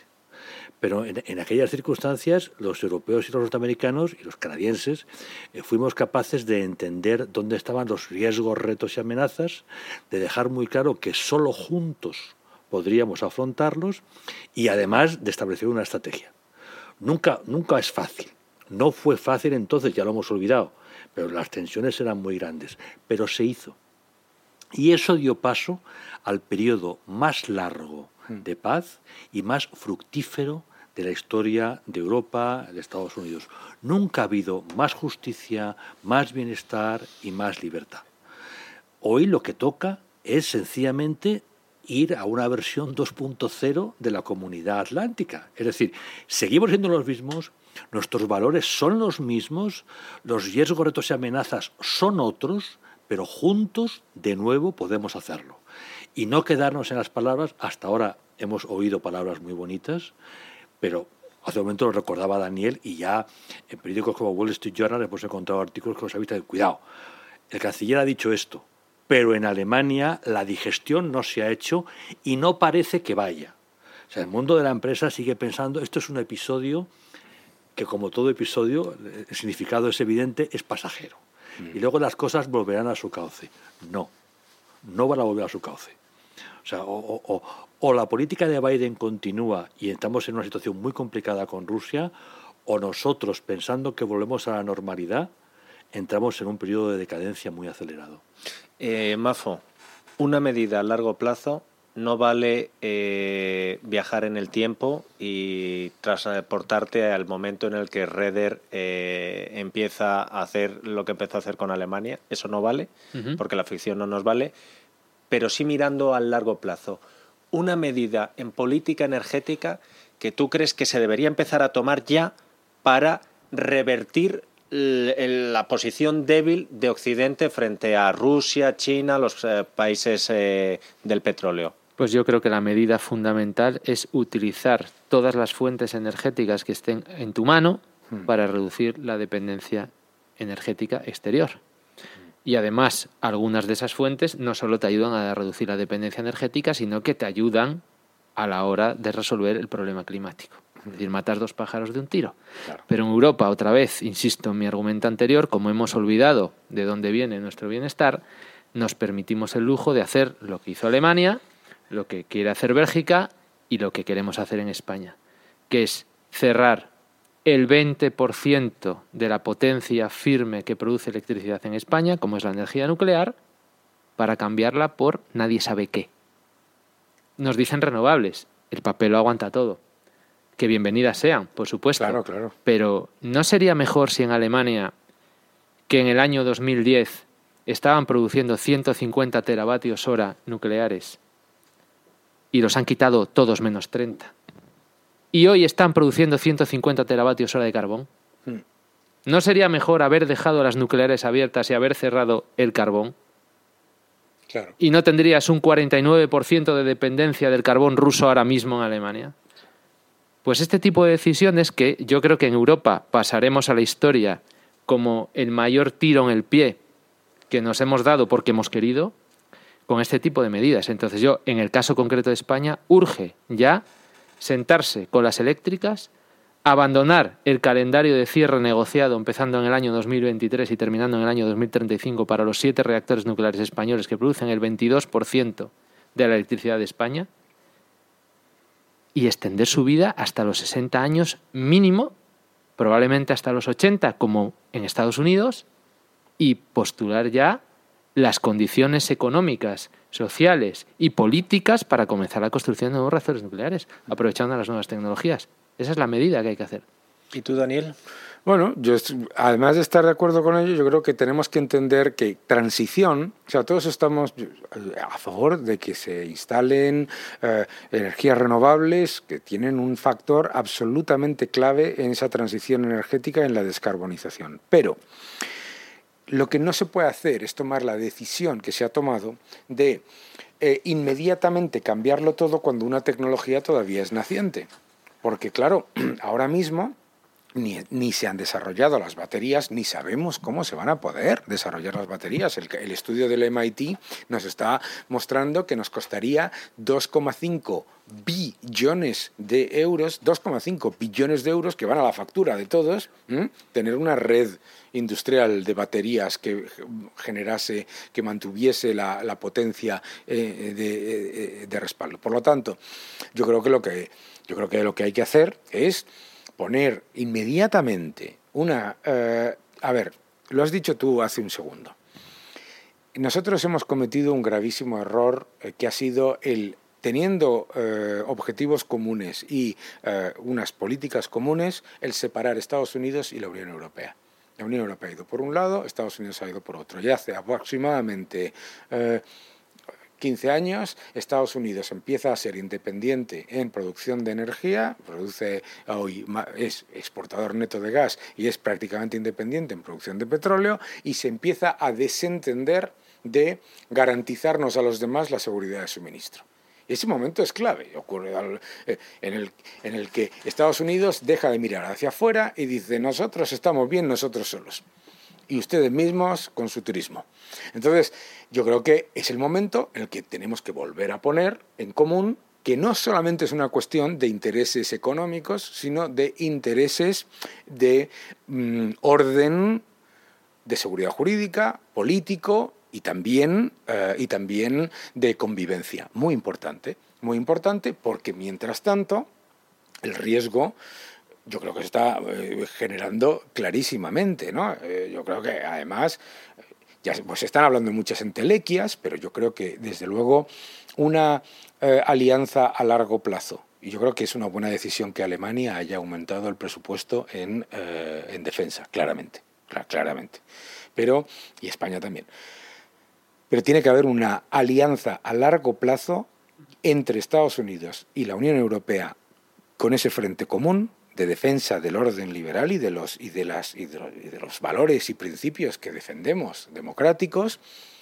Pero en, aquellas circunstancias, los europeos y los norteamericanos y los canadienses eh, fuimos capaces de entender dónde estaban los riesgos, retos y amenazas, de dejar muy claro que solo juntos podríamos afrontarlos y además de establecer una estrategia. Nunca, nunca es fácil. No fue fácil entonces, ya lo hemos olvidado, pero las tensiones eran muy grandes. Pero se hizo. Y eso dio paso al periodo más largo de paz y más fructífero de la historia de Europa, de Estados Unidos. Nunca ha habido más justicia, más bienestar y más libertad. Hoy lo que toca es sencillamente ir a una versión 2.0 de la comunidad atlántica. Es decir, seguimos siendo los mismos, nuestros valores son los mismos, los riesgos, retos y amenazas son otros, pero juntos de nuevo podemos hacerlo. Y no quedarnos en las palabras, hasta ahora hemos oído palabras muy bonitas, pero hace un momento lo recordaba Daniel y ya en periódicos como Wall Street Journal hemos encontrado artículos que nos avisan de cuidado. El canciller ha dicho esto, pero en Alemania la digestión no se ha hecho y no parece que vaya. O sea, el mundo de la empresa sigue pensando, esto es un episodio que como todo episodio, el significado es evidente, es pasajero. Mm. Y luego las cosas volverán a su cauce. No, no van a volver a su cauce. O sea, o, la política de Biden continúa y estamos en una situación muy complicada con Rusia, o nosotros, pensando que volvemos a la normalidad, entramos en un periodo de decadencia muy acelerado. Eh, Mafo, una medida a largo plazo no vale eh, viajar en el tiempo y transportarte al momento en el que Redder eh, empieza a hacer lo que empezó a hacer con Alemania. Eso no vale, porque la ficción no nos vale pero sí mirando al largo plazo. Una medida en política energética que tú crees que se debería empezar a tomar ya para revertir la posición débil de Occidente frente a Rusia, China, los eh, países eh, del petróleo. Pues yo creo que la medida fundamental es utilizar todas las fuentes energéticas que estén en tu mano hmm. para reducir la dependencia energética exterior. Y además, algunas de esas fuentes no solo te ayudan a reducir la dependencia energética, sino que te ayudan a la hora de resolver el problema climático. Es decir, matar dos pájaros de un tiro. Pero en Europa, otra vez, insisto en mi argumento anterior, como hemos olvidado de dónde viene nuestro bienestar, nos permitimos el lujo de hacer lo que hizo Alemania, lo que quiere hacer Bélgica y lo que queremos hacer en España, que es cerrar el 20% de la potencia firme que produce electricidad en España, como es la energía nuclear, para cambiarla por nadie sabe qué. Nos dicen renovables, el papel lo aguanta todo. Que bienvenidas sean, por supuesto. Claro, claro. Pero ¿no sería mejor si en Alemania, que en el año 2010 estaban produciendo 150 teravatios hora nucleares y los han quitado todos menos 30? Y hoy están produciendo 150 teravatios hora de carbón. Hmm. ¿No sería mejor haber dejado las nucleares abiertas y haber cerrado el carbón? Claro. Y no tendrías un 49% de dependencia del carbón ruso ahora mismo en Alemania. Pues este tipo de decisiones que yo creo que en Europa pasaremos a la historia como el mayor tiro en el pie que nos hemos dado porque hemos querido, con este tipo de medidas. Entonces yo, en el caso concreto de España, urge ya sentarse con las eléctricas, abandonar el calendario de cierre negociado empezando en el año 2023 y terminando en el año 2035 para los siete reactores nucleares españoles que producen el 22% de la electricidad de España y extender su vida hasta los 60 años mínimo, probablemente hasta los 80 como en Estados Unidos y postular ya las condiciones económicas, sociales y políticas para comenzar la construcción de nuevos reactores nucleares, aprovechando las nuevas tecnologías. Esa es la medida que hay que hacer. ¿Y tú, Daniel? Bueno, yo además de estar de acuerdo con ello, yo creo que tenemos que entender que transición, o sea, todos estamos a favor de que se instalen eh, energías renovables que tienen un factor absolutamente clave en esa transición energética, en la descarbonización. Pero lo que no se puede hacer es tomar la decisión que se ha tomado de eh, inmediatamente cambiarlo todo cuando una tecnología todavía es naciente. Porque claro, <clears throat> ahora mismo ni, se han desarrollado las baterías, ni sabemos cómo se van a poder desarrollar las baterías. El, estudio del MIT nos está mostrando que nos costaría 2,5 billones de euros, 2,5 billones de euros que van a la factura de todos, tener una red industrial de baterías que generase, que mantuviese la, potencia eh, de, de respaldo. Por lo tanto, yo creo que lo que yo creo que lo que hay que hacer es poner inmediatamente una... Eh, a ver, lo has dicho tú hace un segundo. Nosotros hemos cometido un gravísimo error eh, que ha sido el teniendo eh, objetivos comunes y unas políticas comunes, el separar Estados Unidos y la Unión Europea. La Unión Europea ha ido por un lado, Estados Unidos ha ido por otro. Y hace aproximadamente 15 años, Estados Unidos empieza a ser independiente en producción de energía, produce hoy es exportador neto de gas y es prácticamente independiente en producción de petróleo y se empieza a desentender de garantizarnos a los demás la seguridad de suministro. Ese momento es clave, ocurre eh, en el, en el que Estados Unidos deja de mirar hacia afuera y dice nosotros estamos bien nosotros solos y ustedes mismos con su turismo. Entonces, yo creo que es el momento en el que tenemos que volver a poner en común que no solamente es una cuestión de intereses económicos, sino de intereses de mm, orden de seguridad jurídica, político y también, eh, y también de convivencia. Muy importante, muy importante porque mientras tanto el riesgo yo creo que se está eh, generando clarísimamente, ¿no? Eh, yo creo que además ya pues se están hablando de muchas entelequias, pero yo creo que desde luego una eh, alianza a largo plazo. Y yo creo que es una buena decisión que Alemania haya aumentado el presupuesto en, en defensa, claramente, claramente. Pero, y España también. Pero tiene que haber una alianza a largo plazo entre Estados Unidos y la Unión Europea con ese frente común de defensa del orden liberal y de los, y de las, y de, los valores y principios que defendemos democráticos,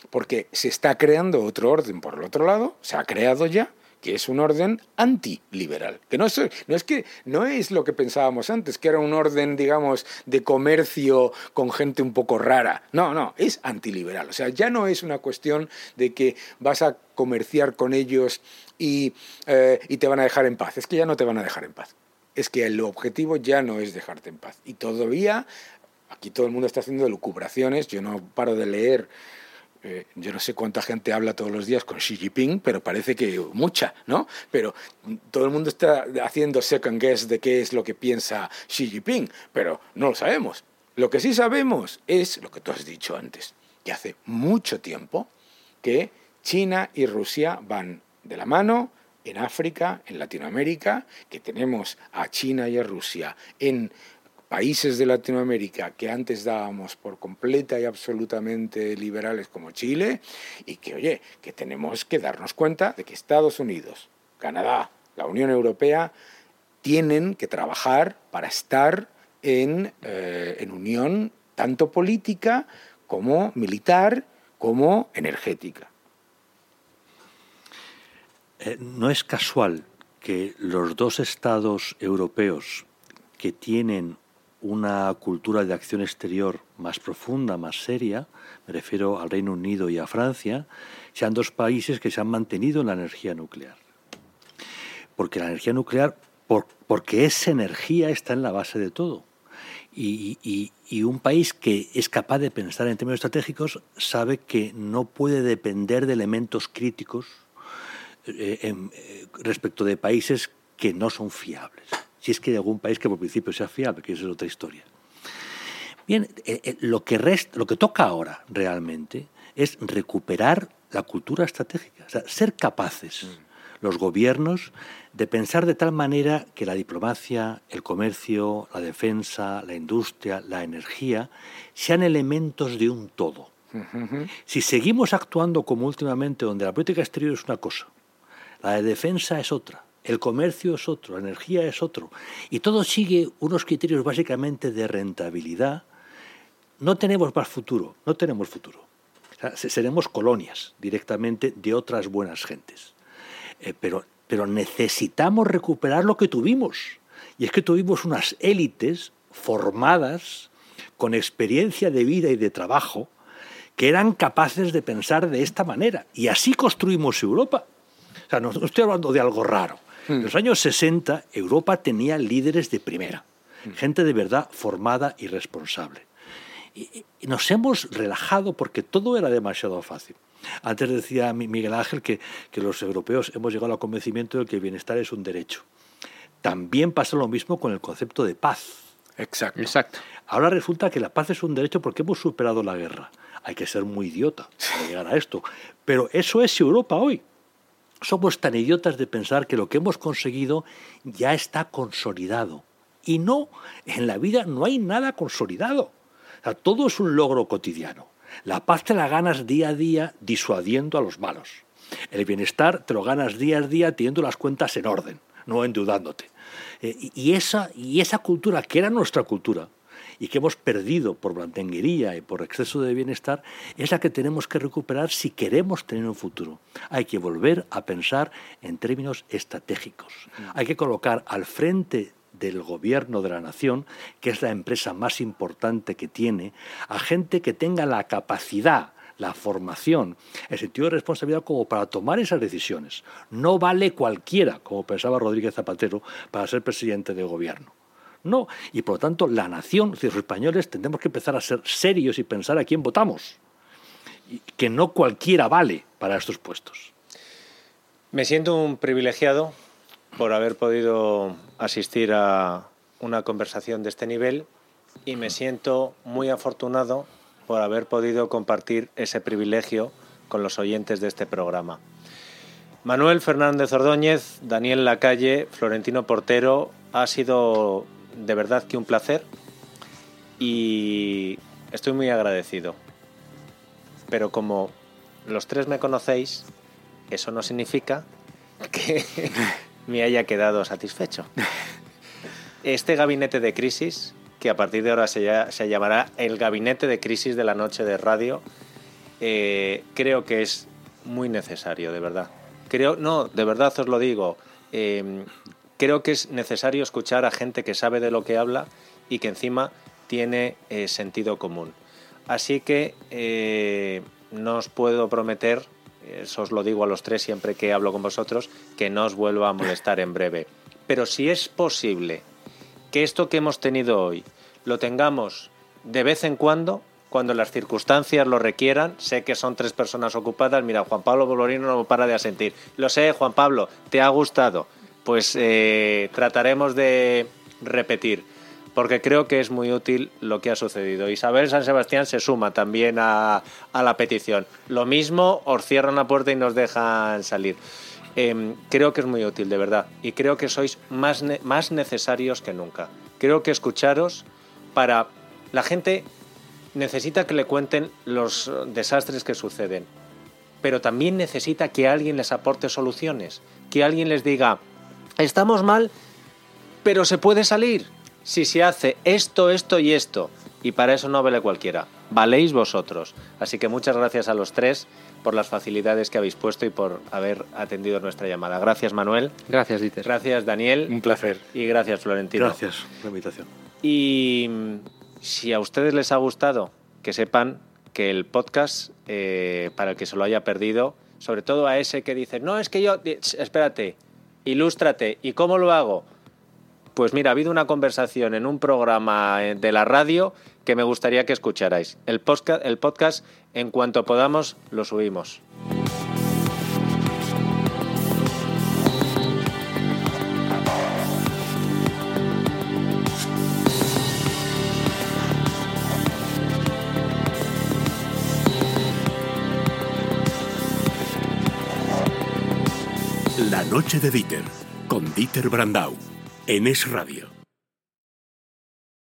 porque se está creando otro orden por el otro lado, se ha creado ya, que es un orden antiliberal. Que no es, no es que no es lo que pensábamos antes, que era un orden, digamos, de comercio con gente un poco rara. No, no, es antiliberal. O sea, ya no es una cuestión de que vas a comerciar con ellos y, eh, y te van a dejar en paz. Es que ya no te van a dejar en paz es que el objetivo ya no es dejarte en paz. Y todavía, aquí todo el mundo está haciendo lucubraciones, yo no paro de leer, eh, yo no sé cuánta gente habla todos los días con Xi Jinping, pero parece que mucha, ¿no? Pero todo el mundo está haciendo second guess de qué es lo que piensa Xi Jinping, pero no lo sabemos. Lo que sí sabemos es lo que tú has dicho antes, que hace mucho tiempo que China y Rusia van de la mano, en África, en Latinoamérica, que tenemos a China y a Rusia, en países de Latinoamérica que antes dábamos por completa y absolutamente liberales como Chile, y que, oye, que tenemos que darnos cuenta de que Estados Unidos, Canadá, la Unión Europea, tienen que trabajar para estar en, eh, en unión tanto política como militar como energética. Eh, no es casual que los dos estados europeos que tienen una cultura de acción exterior más profunda, más seria, me refiero al Reino Unido y a Francia, sean dos países que se han mantenido en la energía nuclear. Porque la energía nuclear, porque esa energía está en la base de todo. Y, y, un país que es capaz de pensar en términos estratégicos sabe que no puede depender de elementos críticos eh, eh, respecto de países que no son fiables. Si es que hay algún país que por principio sea fiable, que eso es otra historia. Bien, eh, lo, que resta, lo que toca ahora realmente es recuperar la cultura estratégica, o sea, ser capaces los gobiernos de pensar de tal manera que la diplomacia, el comercio, la defensa, la industria, la energía sean elementos de un todo. Si seguimos actuando como últimamente, donde la política exterior es una cosa, la de defensa es otra, el comercio es otro, la energía es otro, y todo sigue unos criterios básicamente de rentabilidad, no tenemos más futuro, no tenemos futuro. seremos colonias directamente de otras buenas gentes. Eh, pero, pero necesitamos recuperar lo que tuvimos. Y es que tuvimos unas élites formadas, con experiencia de vida y de trabajo, que eran capaces de pensar de esta manera. Y así construimos Europa. Sea, no, estoy hablando de algo raro. Hmm. En los años 60 Europa tenía líderes de primera, hmm. gente de verdad formada y responsable. y nos hemos relajado porque todo era demasiado fácil. Antes decía Miguel Ángel que, los europeos hemos llegado al convencimiento de que el bienestar es un derecho. También pasa lo mismo con el concepto de paz. Exacto. Exacto. Ahora resulta que la paz es un derecho porque hemos superado la guerra. Hay que ser muy idiota para llegar a esto. Pero eso es Europa hoy. Somos tan idiotas de pensar que lo que hemos conseguido ya está consolidado. Y no, en la vida no hay nada consolidado. todo es un logro cotidiano. La paz te la ganas día a día disuadiendo a los malos. El bienestar te lo ganas día a día teniendo las cuentas en orden, no endeudándote. Eh, y, esa, y esa cultura, que era nuestra cultura, y que hemos perdido por blandenguería y por exceso de bienestar, es la que tenemos que recuperar si queremos tener un futuro. Hay que volver a pensar en términos estratégicos. Hay que colocar al frente del gobierno de la nación, que es la empresa más importante que tiene, a gente que tenga la capacidad, la formación, el sentido de responsabilidad como para tomar esas decisiones. No vale cualquiera, como pensaba Rodríguez Zapatero, para ser presidente de gobierno. No, y por lo tanto la nación, los españoles, tendremos que empezar a ser serios y pensar a quién votamos. Y que no cualquiera vale para estos puestos. Me siento un privilegiado por haber podido asistir a una conversación de este nivel y me siento muy afortunado por haber podido compartir ese privilegio con los oyentes de este programa. Manuel Fernández Ordóñez, Daniel Lacalle, Florentino Portero, ha sido de verdad que un placer y estoy muy agradecido. Pero como los tres me conocéis, eso no significa que <laughs> me haya quedado satisfecho. Este gabinete de crisis, que a partir de ahora se, llamará el gabinete de crisis de la noche de radio, eh, creo que es muy necesario, de verdad. Creo, no, de verdad os lo digo. Em, creo que es necesario escuchar a gente que sabe de lo que habla y que encima tiene eh, sentido común. Así que eh, no os puedo prometer eso os lo digo a los tres siempre que hablo con vosotros, que no os vuelva a molestar en breve. Pero si es posible que esto que hemos tenido hoy lo tengamos de vez en cuando, cuando las circunstancias lo requieran, sé que son tres personas ocupadas, mira, Juan Pablo Bolorino no para de asentir. Lo sé, Juan Pablo, ¿te ha gustado? Pues eh, trataremos de repetir porque creo que es muy útil lo que ha sucedido. Isabel San Sebastián se suma también a, la petición. Lo mismo, os cierran la puerta y nos dejan salir. Em, creo que es muy útil, de verdad. Y creo que sois más, más necesarios que nunca. Creo que escucharos para... La gente necesita que le cuenten los desastres que suceden, pero también necesita que alguien les aporte soluciones, que alguien les diga, estamos mal, pero se puede salir si se hace esto, esto y esto. Y para eso no vale cualquiera. Valéis vosotros. Así que muchas gracias a los tres por las facilidades que habéis puesto y por haber atendido nuestra llamada. Gracias, Manuel. Gracias, Dieter. Gracias, Daniel. Un placer. Y gracias, Florentino. Gracias por la invitación. Y mm, si a ustedes les ha gustado, que sepan que el podcast, eh, para el que se lo haya perdido, sobre todo a ese que dice, no, es que yo, espérate, ilústrate, ¿y cómo lo hago? Pues mira, ha habido una conversación en un programa eh, de la radio que me gustaría que escucharais. El podcast, el podcast en cuanto podamos, lo subimos. Noche de Dieter, con Dieter Brandau, en Es Radio.